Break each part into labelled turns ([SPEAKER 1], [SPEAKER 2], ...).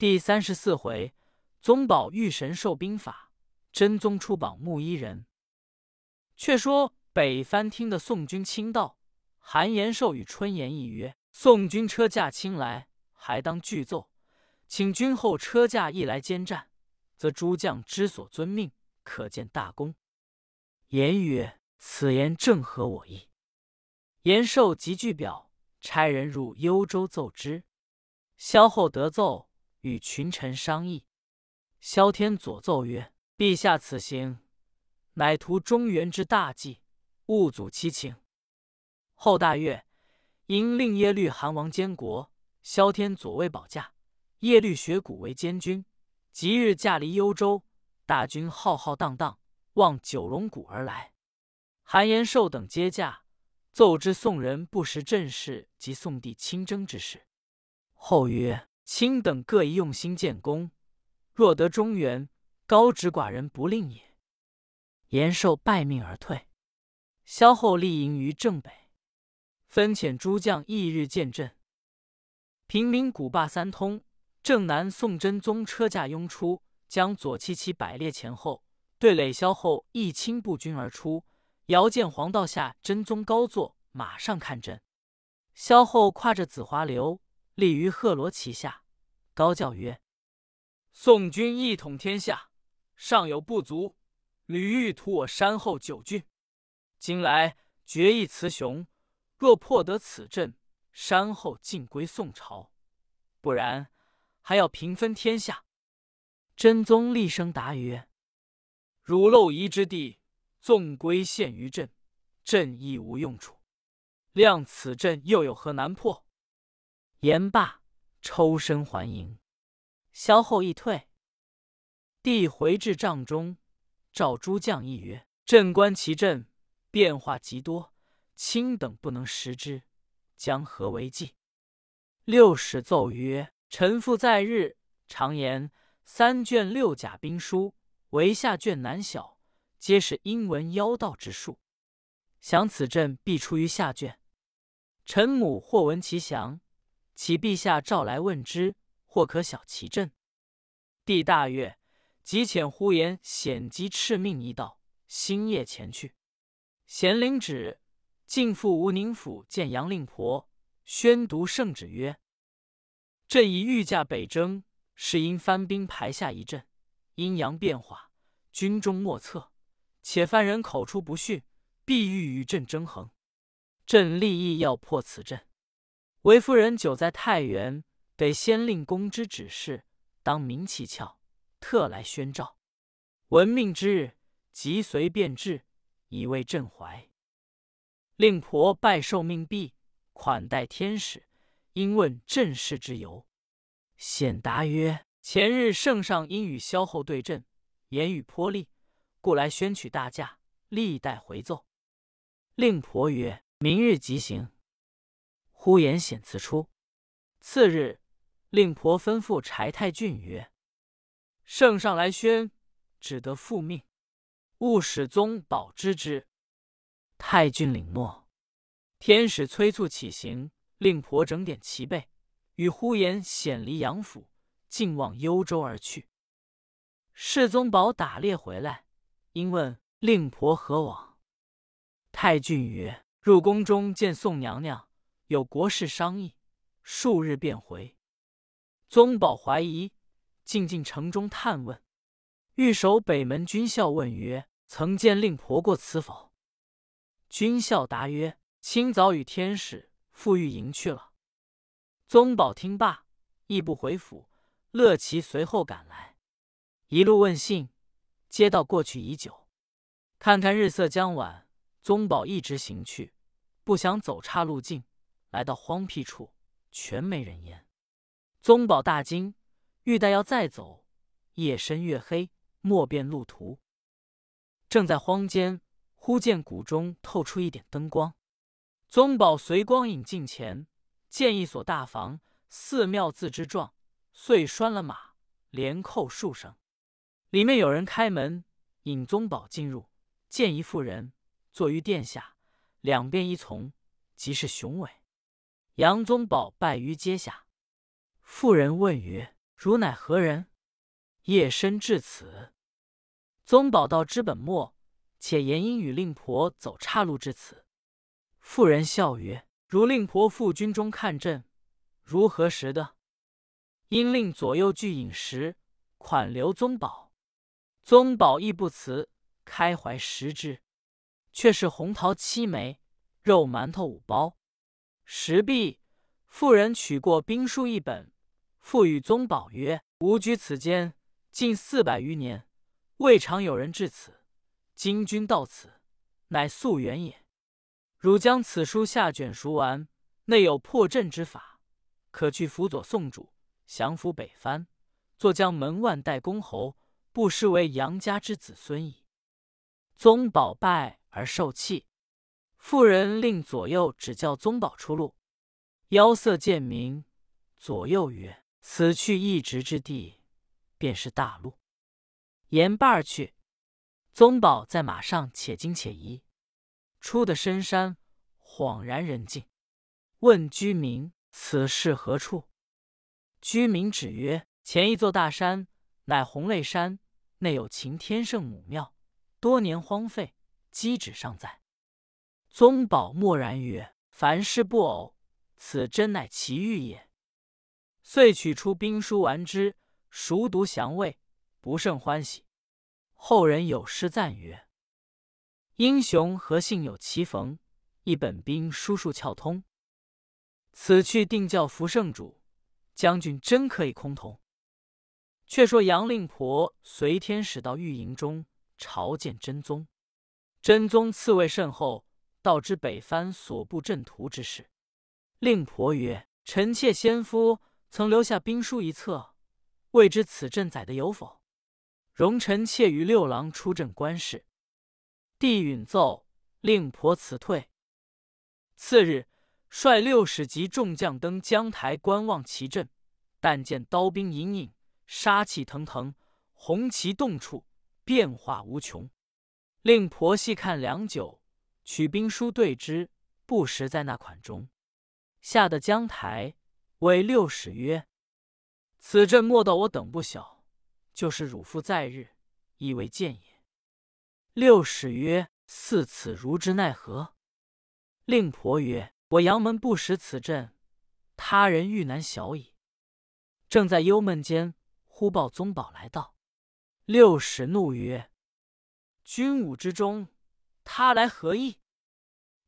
[SPEAKER 1] 第三十四回，宗宝遇神授兵法，真宗出榜木伊人。却说北藩厅的宋军亲到，韩延寿与春言议曰：“宋军车驾亲来，还当具奏，请君后车驾一来监战，则诸将之所遵命，可见大功。”言曰：“此言正合我意。”延寿即具表，差人入幽州奏之。萧后得奏。与群臣商议，萧天左奏曰：“陛下此行，乃图中原之大计，勿阻其情。”后大悦，因令耶律韩王监国，萧天左卫保驾，耶律学古为监军。即日驾离幽州，大军浩浩荡荡，望九龙谷而来。韩延寿等接驾，奏知宋人不识阵势及宋帝亲征之事。后曰。卿等各宜用心建功，若得中原，高指寡人不令也。延寿拜命而退。萧后立营于正北，分遣诸将翌日见阵。平民古霸三通，正南宋真宗车驾拥出，将左七骑摆列前后，对垒萧后一清步军而出。遥见黄道下真宗高坐，马上看阵。萧后跨着紫华流。立于贺罗旗下，高叫曰：“宋军一统天下，尚有不足，屡欲屠我山后九郡。今来决一雌雄，若破得此阵，山后尽归宋朝；不然，还要平分天下。”真宗厉声答曰：“汝漏夷之地，纵归陷于朕，朕亦无用处。量此阵又有何难破？”言罢，抽身还营。萧后一退，帝回至帐中，召诸将议曰：“朕观其阵变化极多，卿等不能识之，将何为计？”六使奏曰：“臣父在日，常言三卷六甲兵书，唯下卷难晓，皆是英文妖道之术。想此阵必出于下卷。臣母或闻其详。”启陛下召来问之，或可晓其阵。帝大悦，即遣呼延显及敕命一道，星夜前去。咸灵旨，进赴吴宁府见杨令婆，宣读圣旨曰：“朕已御驾北征，是因番兵排下一阵，阴阳变化，军中莫测，且番人口出不逊，必欲与朕争衡。朕立意要破此阵。”韦夫人久在太原，得先令公之指示，当明其窍，特来宣召。闻命之日，即随便至，以慰朕怀。令婆拜受命毕，款待天使，因问朕事之由。显答曰：前日圣上因与萧后对阵，言语颇利，故来宣取大驾，历代回奏。令婆曰：明日即行。呼延显辞出。次日，令婆吩咐柴太俊曰：“圣上来宣，只得复命，勿使宗保知之。”太俊领诺。天使催促起行，令婆整点齐备，与呼延显离杨府，径往幽州而去。世宗保打猎回来，因问令婆何往。太俊曰：“入宫中见宋娘娘。”有国事商议，数日便回。宗保怀疑，进进城中探问。御守北门军校问曰：“曾见令婆过此否？”军校答曰：“清早与天使赴御营去了。”宗保听罢，亦不回府。乐其随后赶来，一路问信，皆道过去已久。看看日色将晚，宗保一直行去，不想走岔路径。来到荒僻处，全没人烟。宗宝大惊，欲待要再走，夜深月黑，莫辨路途。正在荒间，忽见谷中透出一点灯光。宗宝随光影近前，见一所大房，寺庙字之状，遂拴了马，连扣数声。里面有人开门，引宗宝进入，见一妇人坐于殿下，两边一从，即是雄伟。杨宗保拜于阶下，妇人问曰：“汝乃何人？夜深至此。”宗保道之本末，且言因与令婆走岔路至此。妇人笑曰：“如令婆赴军中看阵，如何识的？”因令左右俱饮食，款留宗保。宗保亦不辞，开怀食之，却是红桃七枚，肉馒头五包。食毕，妇人取过兵书一本，付与宗保曰：“吾居此间近四百余年，未尝有人至此。今君到此，乃溯源也。汝将此书下卷熟完，内有破阵之法，可去辅佐宋主。”降服北藩，坐将门万代公侯，不失为杨家之子孙矣。宗保拜而受气，妇人令左右指教宗保出路。腰色渐明，左右曰：“此去一直之地，便是大路。”言罢去。宗保在马上且惊且疑，出得深山，恍然人静，问居民：“此事何处？”居民指曰：“前一座大山，乃红泪山，内有擎天圣母庙，多年荒废，基址尚在。”宗保默然曰：“凡事不偶，此真乃奇遇也。”遂取出兵书玩之，熟读详味，不胜欢喜。后人有诗赞曰：“英雄何幸有其逢，一本兵书数窍通。此去定教福圣主。”将军真可以空同。却说杨令婆随天使到御营中朝见真宗，真宗赐位甚厚，道知北藩所部阵图之事。令婆曰：“臣妾先夫曾留下兵书一册，未知此阵载的有否？容臣妾与六郎出阵观视。”帝允奏，令婆辞退。次日。率六使及众将登江台观望其阵，但见刀兵隐隐，杀气腾腾，红旗动处，变化无穷。令婆细看良久，取兵书对之，不识在那款中。下得江台，谓六使曰：“此阵莫道我等不晓，就是汝父在日，亦未见也。”六使曰：“似此如之奈何？”令婆曰：我杨门不识此阵，他人遇难小矣。正在忧闷间，忽报宗保来到。六使怒曰：“军伍之中，他来何意？”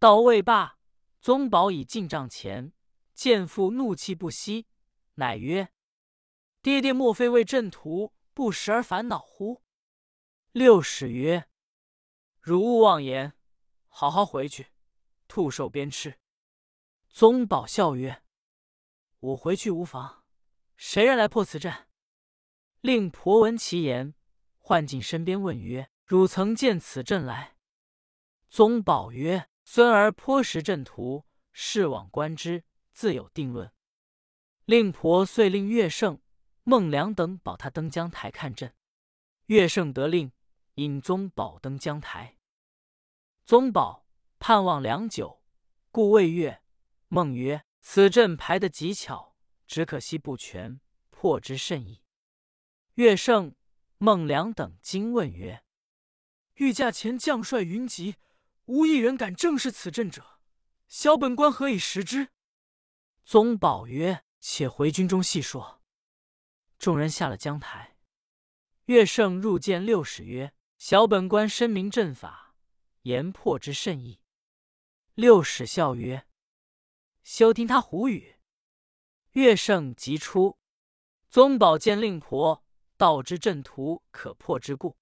[SPEAKER 1] 道未罢，宗保已进帐前，见父怒气不息，乃曰：“爹爹莫非为阵图不识而烦恼乎？”六使曰：“汝勿妄言，好好回去，兔兽鞭笞。”宗保笑曰：“我回去无妨，谁人来破此阵？”令婆闻其言，唤进身边问曰：“汝曾见此阵来？”宗保曰：“孙儿颇识阵图，视往观之，自有定论。”令婆遂令岳胜、孟良等保他登江台看阵。岳胜得令，引宗保登江台。宗保盼望良久，故谓岳。孟曰：“此阵排得极巧，只可惜不全，破之甚易。”岳胜、孟良等惊问曰：“御驾前将帅云集，无一人敢正视此阵者，小本官何以识之？”宗保曰：“且回军中细说。”众人下了江台，乐胜入见六使曰：“小本官深明阵法，言破之甚易。”六使笑曰：休听他胡语。乐胜即出，宗保见令婆，道之阵图可破之故。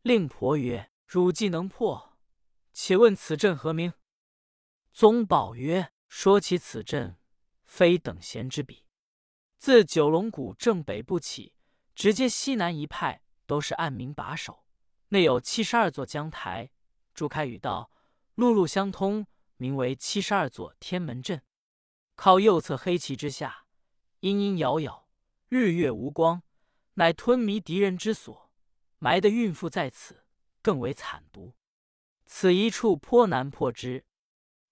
[SPEAKER 1] 令婆曰：“汝既能破，且问此阵何名？”宗保曰：“说起此阵，非等闲之笔。自九龙谷正北部起，直接西南一派，都是暗明把守，内有七十二座江台，朱开语道，路路相通，名为七十二座天门阵。”靠右侧黑旗之下，阴阴杳杳，日月无光，乃吞迷敌人之所。埋的孕妇在此，更为惨毒。此一处颇难破之。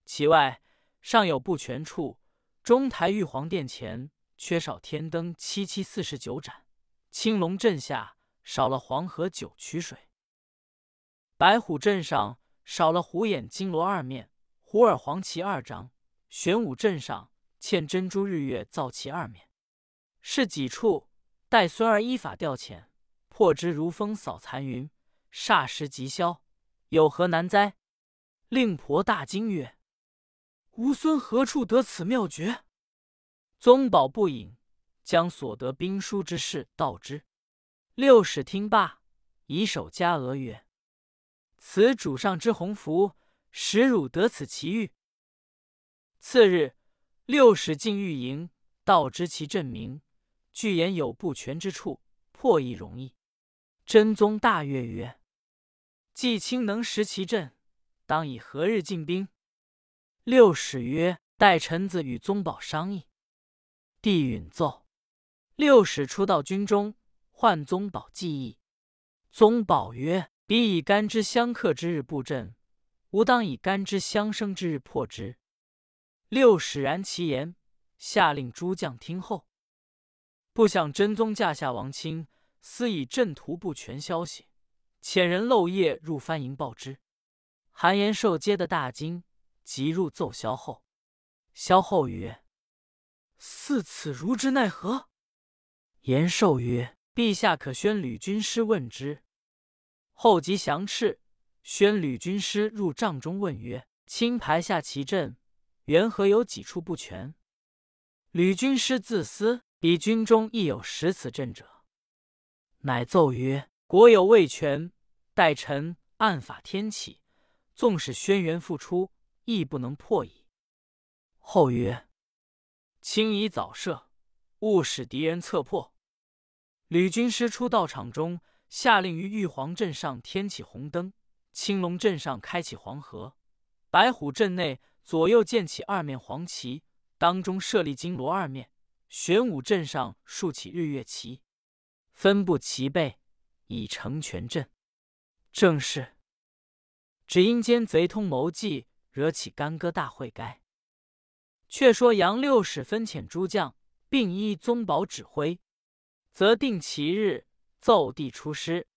[SPEAKER 1] 其外尚有不全处，中台玉皇殿前缺少天灯七七四十九盏，青龙镇下少了黄河九曲水，白虎镇上少了虎眼金罗二面，虎耳黄旗二张，玄武镇上欠珍珠日月造旗二面，是几处？待孙儿依法调遣，破之如风扫残云，霎时即消，有何难哉？令婆大惊曰：“吾孙何处得此妙诀？”宗保不隐，将所得兵书之事道之。六使听罢，以手加额曰：“此主上之鸿福，使汝得此奇遇。”次日，六使进御营，道知其阵名。据言有不全之处，破亦容易。真宗大悦曰：“季卿能识其阵，当以何日进兵？”六使曰：“待臣子与宗保商议。”帝允奏。六使出到军中，唤宗保计议。宗保曰：“彼以干支相克之日布阵，吾当以干支相生之日破之。”六使然其言，下令诸将听候。不想真宗驾下王亲私以阵图不全消息，遣人漏夜入藩营报之。韩延寿接得大惊，即入奏萧后。萧后曰：“似此如之奈何？”延寿曰：“陛下可宣吕军师问之。”后即降敕，宣吕军师入帐中问曰：“卿排下其阵，缘何有几处不全？”吕军师自思。彼军中亦有识此阵者，乃奏曰：“国有未全，待臣按法天启，纵使轩辕复出，亦不能破矣。”后曰：“卿宜早射，勿使敌人侧破。”吕军师出道场中，下令于玉皇阵上添起红灯，青龙阵上开启黄河，白虎阵内左右建起二面黄旗，当中设立金罗二面。玄武阵上竖起日月旗，分布齐备，以成全阵。正是只因奸贼通谋计，惹起干戈大会该。却说杨六使分遣诸将，并依宗保指挥，则定其日，奏帝出师。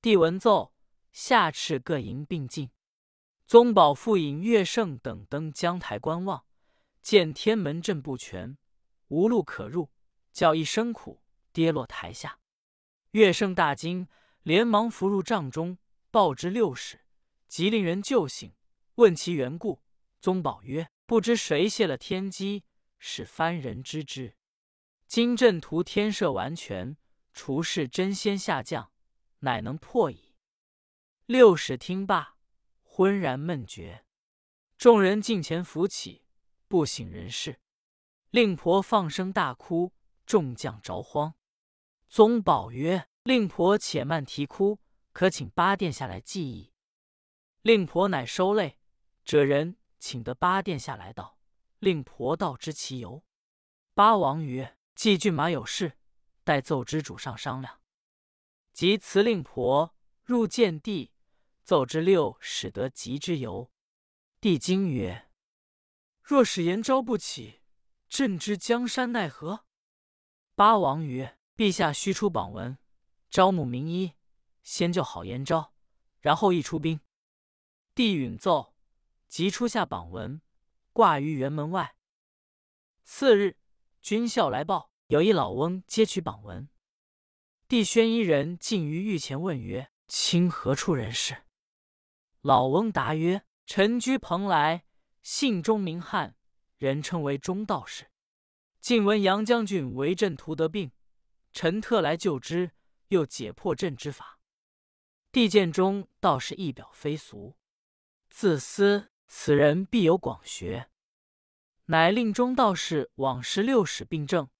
[SPEAKER 1] 帝闻奏，下敕各营并进。宗保复引乐胜等登江台观望，见天门阵不全。无路可入，叫一声苦，跌落台下。乐胜大惊，连忙伏入帐中，报之六使，即令人救醒，问其缘故。宗保曰：“不知谁泄了天机，使番人知之。今阵图天设完全，除是真仙下降，乃能破矣。”六使听罢，昏然闷绝。众人近前扶起，不省人事。令婆放声大哭，众将着慌。宗保曰：“令婆且慢啼哭，可请八殿下来记忆。”令婆乃收泪，者人请得八殿下来道：“令婆道知其由。”八王曰：“季骏马有事，待奏之主上商量。”即辞令婆入见帝，奏之六使得吉之由。帝惊曰：“若使言招不起。”朕知江山奈何？八王曰：“陛下须出榜文，招募名医，先就好言招，然后一出兵。”帝允奏，即出下榜文，挂于辕门外。次日，军校来报，有一老翁接取榜文。帝宣一人进于御前问曰：“卿何处人士？”老翁答曰：“臣居蓬莱，姓钟名汉。”人称为钟道士。近闻杨将军为阵图得病，臣特来救之，又解破阵之法。帝见中道士一表非俗，自思此人必有广学，乃令中道士往视六使病症。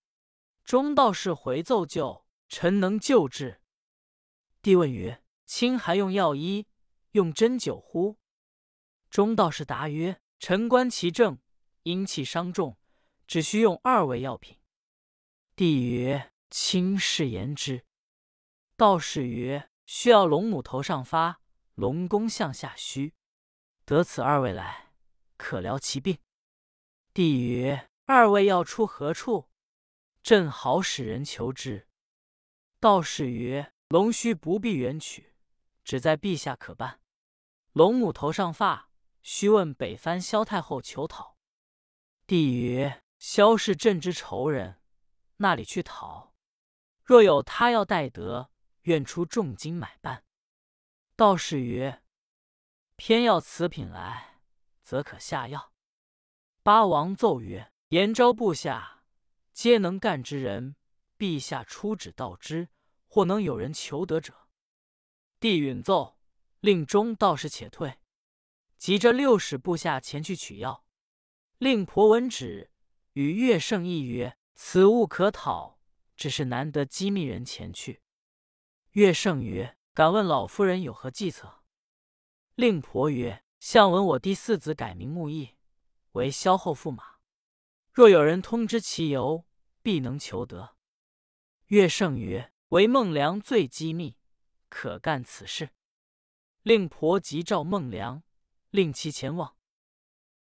[SPEAKER 1] 中道士回奏救，臣能救治。帝问曰：“卿还用药医，用针灸乎？”中道士答曰：“臣观其症。”阴气伤重，只需用二味药品。帝曰：“卿试言之。”道士曰：“需要龙母头上发，龙宫向下虚，得此二位来，可疗其病。”帝曰：“二位要出何处？”朕好使人求之。”道士曰：“龙须不必远取，只在陛下可办。龙母头上发，须问北藩萧太后求讨。”帝曰：“萧是朕之仇人，那里去讨？若有他要待得，愿出重金买办。”道士曰：“偏要此品来，则可下药。”八王奏曰：“延昭部下皆能干之人，陛下出旨道之，或能有人求得者。”帝允奏，令中道士且退，急着六使部下前去取药。令婆闻旨，与乐圣议曰：“此物可讨，只是难得机密人前去。”岳圣曰：“敢问老夫人有何计策？”令婆曰：“向闻我第四子改名木易，为萧后驸马。若有人通知其由，必能求得。”岳圣曰：“唯孟良最机密，可干此事。”令婆急召孟良，令其前往。